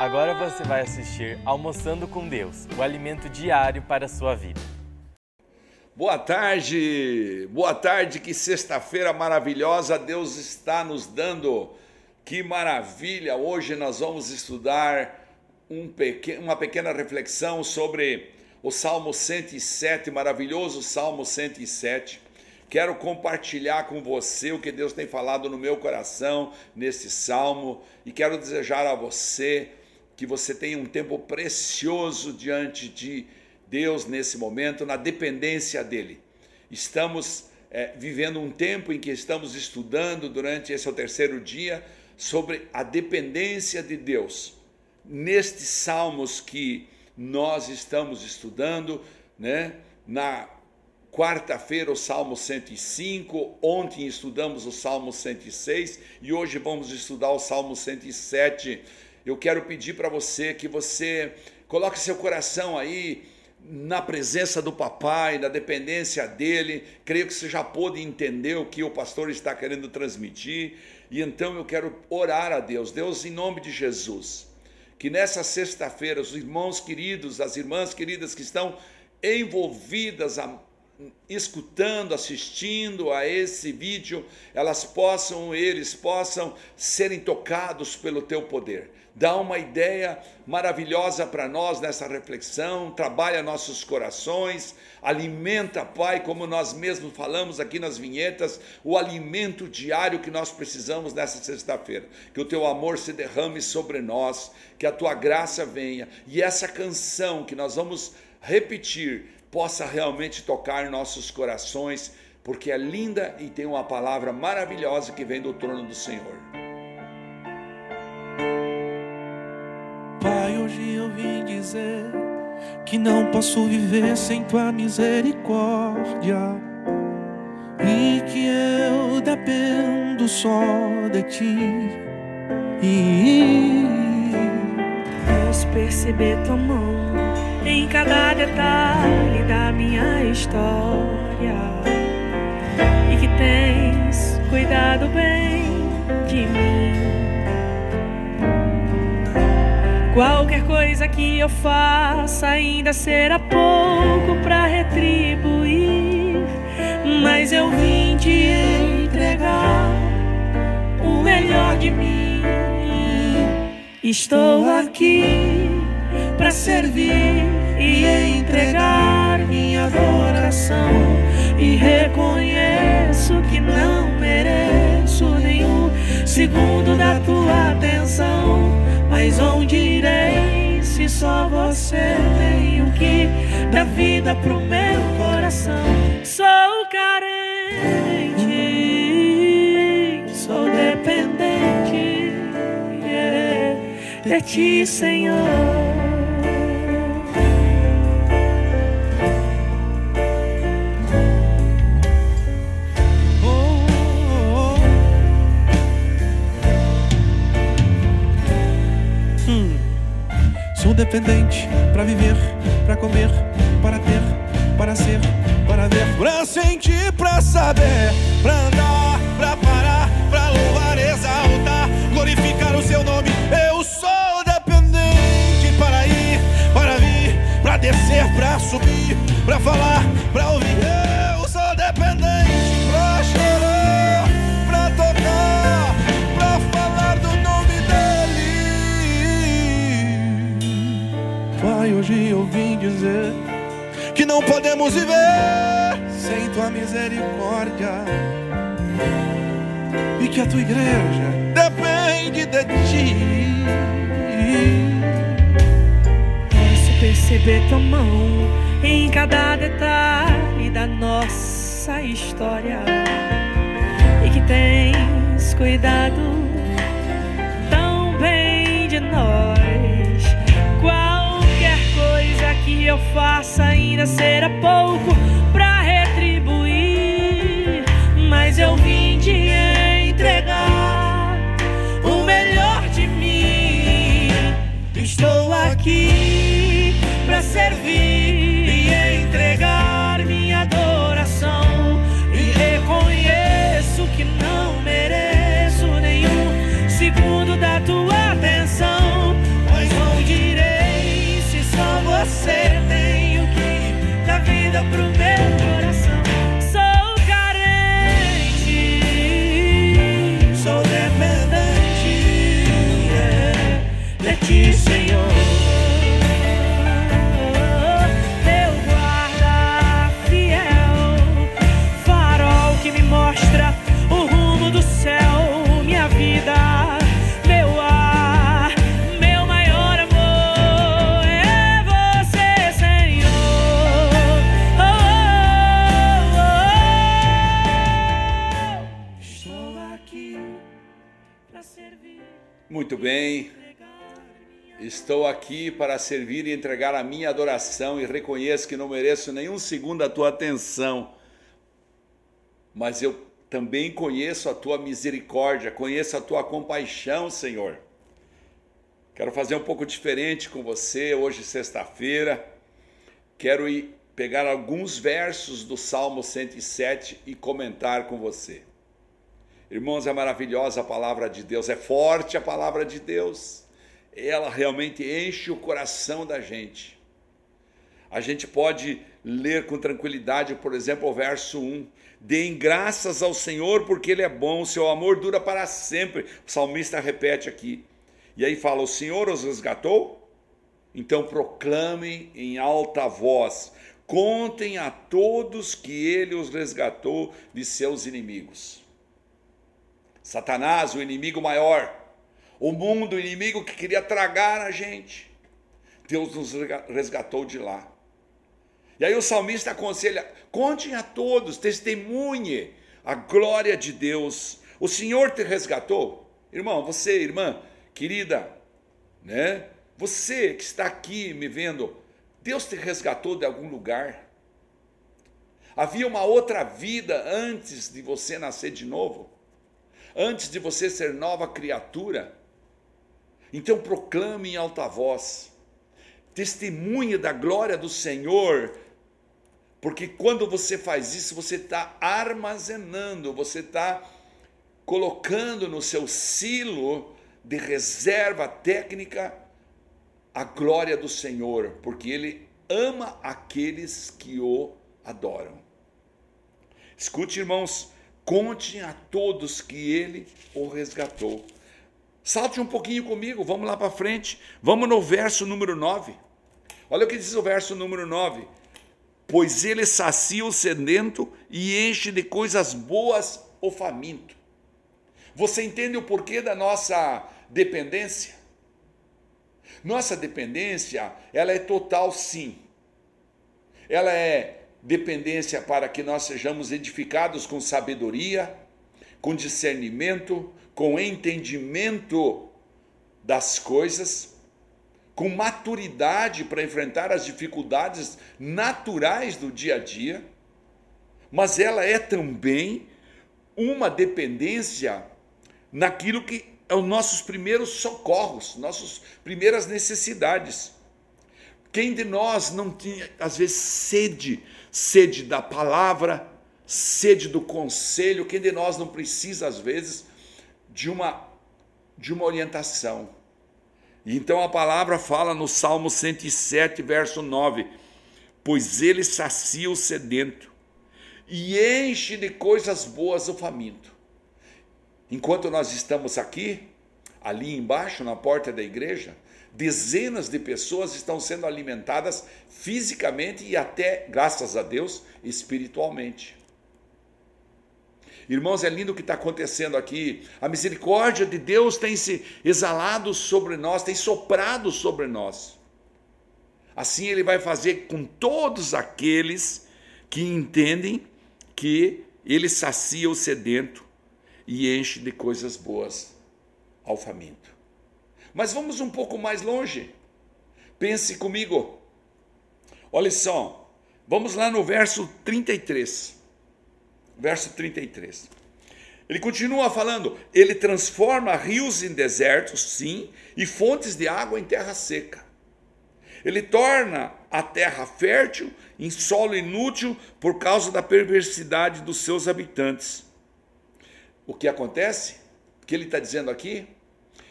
Agora você vai assistir Almoçando com Deus, o alimento diário para a sua vida. Boa tarde, boa tarde, que sexta-feira maravilhosa Deus está nos dando. Que maravilha! Hoje nós vamos estudar um pequ... uma pequena reflexão sobre o Salmo 107, maravilhoso Salmo 107. Quero compartilhar com você o que Deus tem falado no meu coração nesse salmo e quero desejar a você que você tenha um tempo precioso diante de Deus nesse momento, na dependência dEle. Estamos é, vivendo um tempo em que estamos estudando durante esse é o terceiro dia sobre a dependência de Deus. Nestes salmos que nós estamos estudando, né? Na Quarta-feira, o Salmo 105. Ontem estudamos o Salmo 106 e hoje vamos estudar o Salmo 107. Eu quero pedir para você que você coloque seu coração aí na presença do papai, na dependência dele. Creio que você já pôde entender o que o pastor está querendo transmitir. E então eu quero orar a Deus. Deus, em nome de Jesus, que nessa sexta-feira os irmãos queridos, as irmãs queridas que estão envolvidas escutando, assistindo a esse vídeo, elas possam, eles possam serem tocados pelo teu poder. Dá uma ideia maravilhosa para nós nessa reflexão, trabalha nossos corações, alimenta, Pai, como nós mesmos falamos aqui nas vinhetas, o alimento diário que nós precisamos nessa sexta-feira. Que o teu amor se derrame sobre nós, que a tua graça venha e essa canção que nós vamos repetir possa realmente tocar nossos corações, porque é linda e tem uma palavra maravilhosa que vem do trono do Senhor. Pai, hoje eu vim dizer que não posso viver sem tua misericórdia e que eu dependo só de ti. E posso perceber tua mão em cada detalhe da minha história e que tens cuidado bem de mim. Qualquer coisa que eu faça ainda será pouco para retribuir, mas eu vim te entregar o melhor de mim. Estou aqui para servir e entregar minha adoração. E reconheço que não mereço nenhum segundo da tua atenção. Mas onde irei se só você tem o que dá vida pro meu coração? Sou carente, sou dependente yeah, de ti, Senhor. Dependente para viver, para comer, para ter, para ser, para ver, para sentir, para saber, para andar, tua igreja depende de ti. Posso perceber tua mão em cada detalhe da nossa história e que tens cuidado tão bem de nós. Qualquer coisa que eu faça ainda será pouco para retribuir, mas eu vim Senhor. Meu guarda fiel, farol que me mostra o rumo do céu, minha vida, meu ar, meu maior amor é você, Senhor. Oh, oh, oh. Estou aqui pra servir. Muito bem. Estou aqui para servir e entregar a minha adoração e reconheço que não mereço nenhum segundo da tua atenção. Mas eu também conheço a tua misericórdia, conheço a tua compaixão, Senhor. Quero fazer um pouco diferente com você hoje, sexta-feira. Quero ir pegar alguns versos do Salmo 107 e comentar com você. Irmãos, é maravilhosa a palavra de Deus, é forte a palavra de Deus. Ela realmente enche o coração da gente. A gente pode ler com tranquilidade, por exemplo, o verso 1. Deem graças ao Senhor porque Ele é bom, seu amor dura para sempre. O salmista repete aqui. E aí fala: O Senhor os resgatou? Então proclamem em alta voz, contem a todos que Ele os resgatou de seus inimigos. Satanás, o inimigo maior, o mundo, o inimigo que queria tragar a gente. Deus nos resgatou de lá. E aí o salmista aconselha: contem a todos, testemunhe a glória de Deus. O Senhor te resgatou. Irmão, você, irmã, querida, né? Você que está aqui me vendo, Deus te resgatou de algum lugar? Havia uma outra vida antes de você nascer de novo? Antes de você ser nova criatura? Então proclame em alta voz, testemunhe da glória do Senhor, porque quando você faz isso, você está armazenando, você está colocando no seu silo de reserva técnica a glória do Senhor, porque Ele ama aqueles que o adoram. Escute, irmãos, conte a todos que Ele o resgatou. Salte um pouquinho comigo, vamos lá para frente. Vamos no verso número 9. Olha o que diz o verso número 9. Pois ele sacia o sedento e enche de coisas boas o faminto. Você entende o porquê da nossa dependência? Nossa dependência, ela é total sim. Ela é dependência para que nós sejamos edificados com sabedoria, com discernimento, com entendimento das coisas, com maturidade para enfrentar as dificuldades naturais do dia a dia, mas ela é também uma dependência naquilo que é os nossos primeiros socorros, nossas primeiras necessidades. Quem de nós não tinha, às vezes, sede, sede da palavra, sede do conselho? Quem de nós não precisa, às vezes, de uma, de uma orientação. Então a palavra fala no Salmo 107, verso 9: Pois ele sacia o sedento e enche de coisas boas o faminto. Enquanto nós estamos aqui, ali embaixo, na porta da igreja, dezenas de pessoas estão sendo alimentadas fisicamente e até, graças a Deus, espiritualmente. Irmãos, é lindo o que está acontecendo aqui. A misericórdia de Deus tem se exalado sobre nós, tem soprado sobre nós. Assim ele vai fazer com todos aqueles que entendem que ele sacia o sedento e enche de coisas boas ao faminto. Mas vamos um pouco mais longe. Pense comigo. Olha só, vamos lá no verso 33 verso 33. Ele continua falando: ele transforma rios em desertos, sim, e fontes de água em terra seca. Ele torna a terra fértil em solo inútil por causa da perversidade dos seus habitantes. O que acontece? O que ele está dizendo aqui?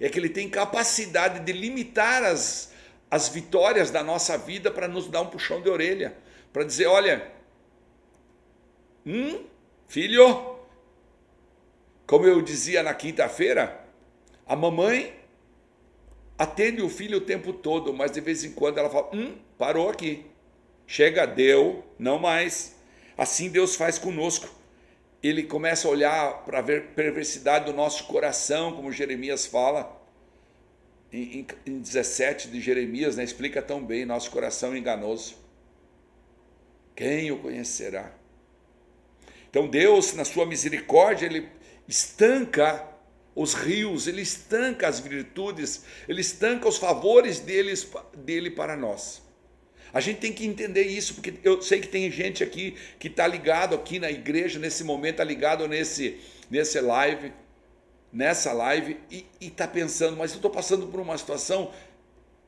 É que ele tem capacidade de limitar as, as vitórias da nossa vida para nos dar um puxão de orelha, para dizer: olha, hum, Filho, como eu dizia na quinta-feira, a mamãe atende o filho o tempo todo, mas de vez em quando ela fala: hum, parou aqui. Chega, deu, não mais. Assim Deus faz conosco. Ele começa a olhar para ver perversidade do nosso coração, como Jeremias fala. Em, em 17 de Jeremias, né, explica tão bem: nosso coração enganoso. Quem o conhecerá? Então Deus, na sua misericórdia, ele estanca os rios, ele estanca as virtudes, ele estanca os favores deles, dele para nós. A gente tem que entender isso, porque eu sei que tem gente aqui que está ligado aqui na igreja, nesse momento, está ligado nesse, nesse live, nessa live, e está pensando, mas eu estou passando por uma situação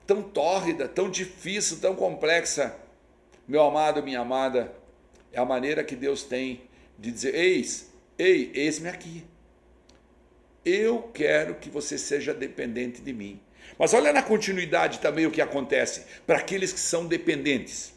tão tórrida, tão difícil, tão complexa. Meu amado, minha amada, é a maneira que Deus tem de dizer: Eis, ei, eis-me aqui. Eu quero que você seja dependente de mim. Mas olha na continuidade também o que acontece para aqueles que são dependentes.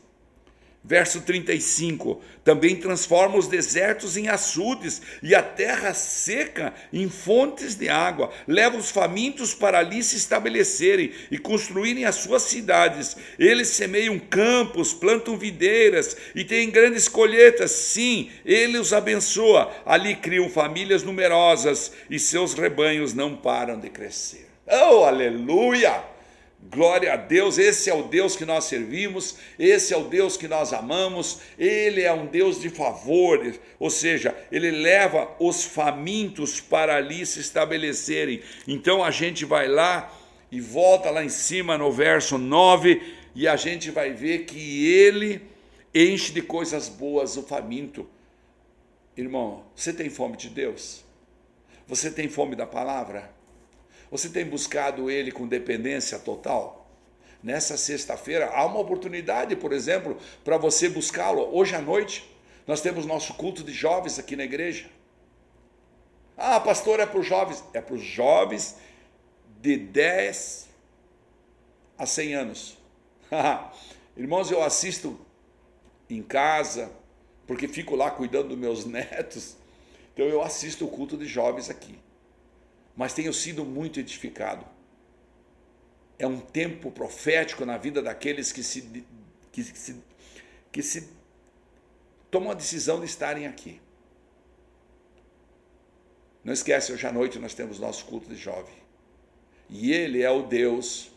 Verso 35: Também transforma os desertos em açudes e a terra seca em fontes de água. Leva os famintos para ali se estabelecerem e construírem as suas cidades. Eles semeiam campos, plantam videiras e têm grandes colheitas. Sim, ele os abençoa. Ali criam famílias numerosas e seus rebanhos não param de crescer. Oh, aleluia! Glória a Deus, esse é o Deus que nós servimos, esse é o Deus que nós amamos, ele é um Deus de favores, ou seja, ele leva os famintos para ali se estabelecerem. Então a gente vai lá e volta lá em cima no verso 9 e a gente vai ver que ele enche de coisas boas o faminto. Irmão, você tem fome de Deus? Você tem fome da palavra? Você tem buscado ele com dependência total? Nessa sexta-feira há uma oportunidade, por exemplo, para você buscá-lo. Hoje à noite nós temos nosso culto de jovens aqui na igreja. Ah, pastor, é para os jovens. É para os jovens de 10 a 100 anos. Irmãos, eu assisto em casa, porque fico lá cuidando dos meus netos. Então eu assisto o culto de jovens aqui mas tenho sido muito edificado. É um tempo profético na vida daqueles que se, que se, que se tomam a decisão de estarem aqui. Não esquece, hoje à noite nós temos nosso culto de jovem. E ele é o Deus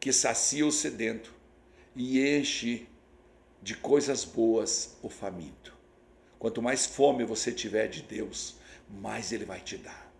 que sacia o sedento e enche de coisas boas o faminto. Quanto mais fome você tiver de Deus, mais ele vai te dar.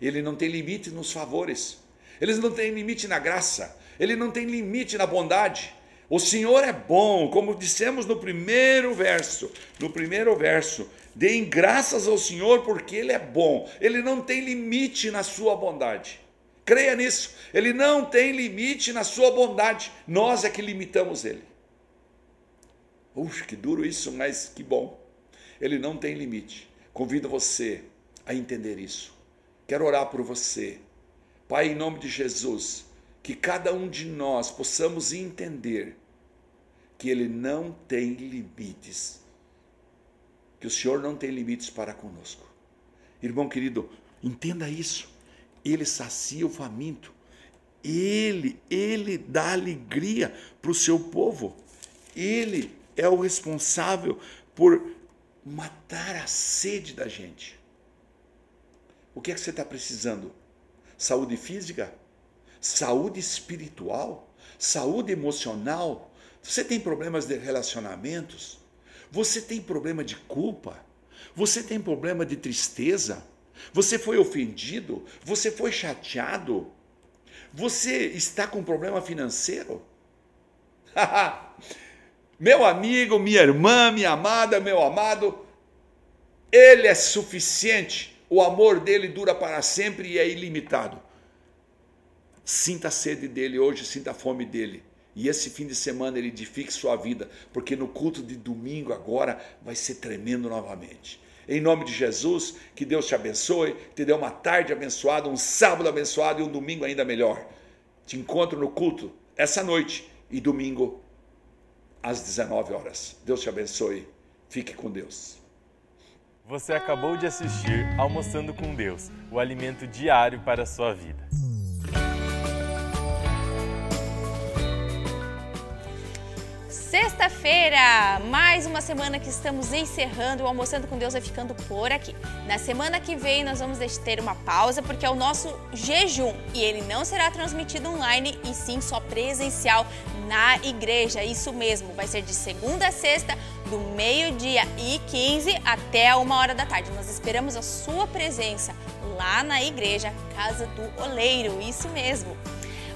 Ele não tem limite nos favores. Ele não tem limite na graça. Ele não tem limite na bondade. O Senhor é bom, como dissemos no primeiro verso. No primeiro verso, deem graças ao Senhor porque ele é bom. Ele não tem limite na sua bondade. Creia nisso. Ele não tem limite na sua bondade. Nós é que limitamos ele. Ux, que duro isso, mas que bom. Ele não tem limite. Convido você a entender isso. Quero orar por você. Pai, em nome de Jesus, que cada um de nós possamos entender que Ele não tem limites, que o Senhor não tem limites para conosco. Irmão querido, entenda isso. Ele sacia o faminto. Ele, ele dá alegria para o seu povo. Ele é o responsável por matar a sede da gente. O que é que você está precisando? Saúde física? Saúde espiritual? Saúde emocional? Você tem problemas de relacionamentos? Você tem problema de culpa? Você tem problema de tristeza? Você foi ofendido? Você foi chateado? Você está com problema financeiro? meu amigo, minha irmã, minha amada, meu amado, Ele é suficiente o amor dele dura para sempre e é ilimitado. Sinta a sede dele hoje, sinta a fome dele. E esse fim de semana ele edifique sua vida, porque no culto de domingo agora vai ser tremendo novamente. Em nome de Jesus, que Deus te abençoe, te dê uma tarde abençoada, um sábado abençoado e um domingo ainda melhor. Te encontro no culto essa noite e domingo às 19 horas. Deus te abençoe. Fique com Deus. Você acabou de assistir Almoçando com Deus, o alimento diário para a sua vida. Sexta-feira, mais uma semana que estamos encerrando, o Almoçando com Deus vai ficando por aqui. Na semana que vem nós vamos ter uma pausa porque é o nosso jejum e ele não será transmitido online e sim só presencial na igreja. Isso mesmo, vai ser de segunda a sexta, do meio-dia e 15 até uma hora da tarde. Nós esperamos a sua presença lá na igreja Casa do Oleiro. Isso mesmo.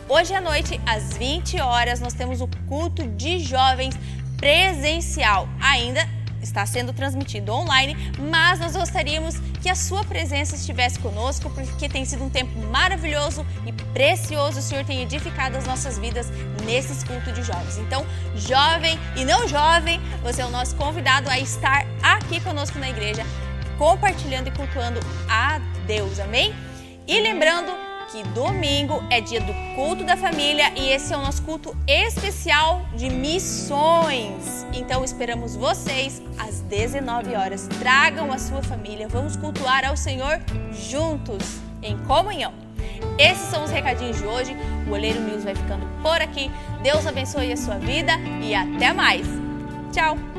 Hoje à noite, às 20 horas, nós temos o culto de jovens presencial. Ainda está sendo transmitido online, mas nós gostaríamos que a sua presença estivesse conosco, porque tem sido um tempo maravilhoso e precioso. O Senhor tem edificado as nossas vidas nesses cultos de jovens. Então, jovem e não jovem, você é o nosso convidado a estar aqui conosco na igreja, compartilhando e cultuando a Deus. Amém? E lembrando que domingo é dia do culto da família e esse é o nosso culto especial de missões. Então esperamos vocês às 19 horas. Tragam a sua família, vamos cultuar ao Senhor juntos, em comunhão. Esses são os recadinhos de hoje. O Oleiro News vai ficando por aqui. Deus abençoe a sua vida e até mais. Tchau!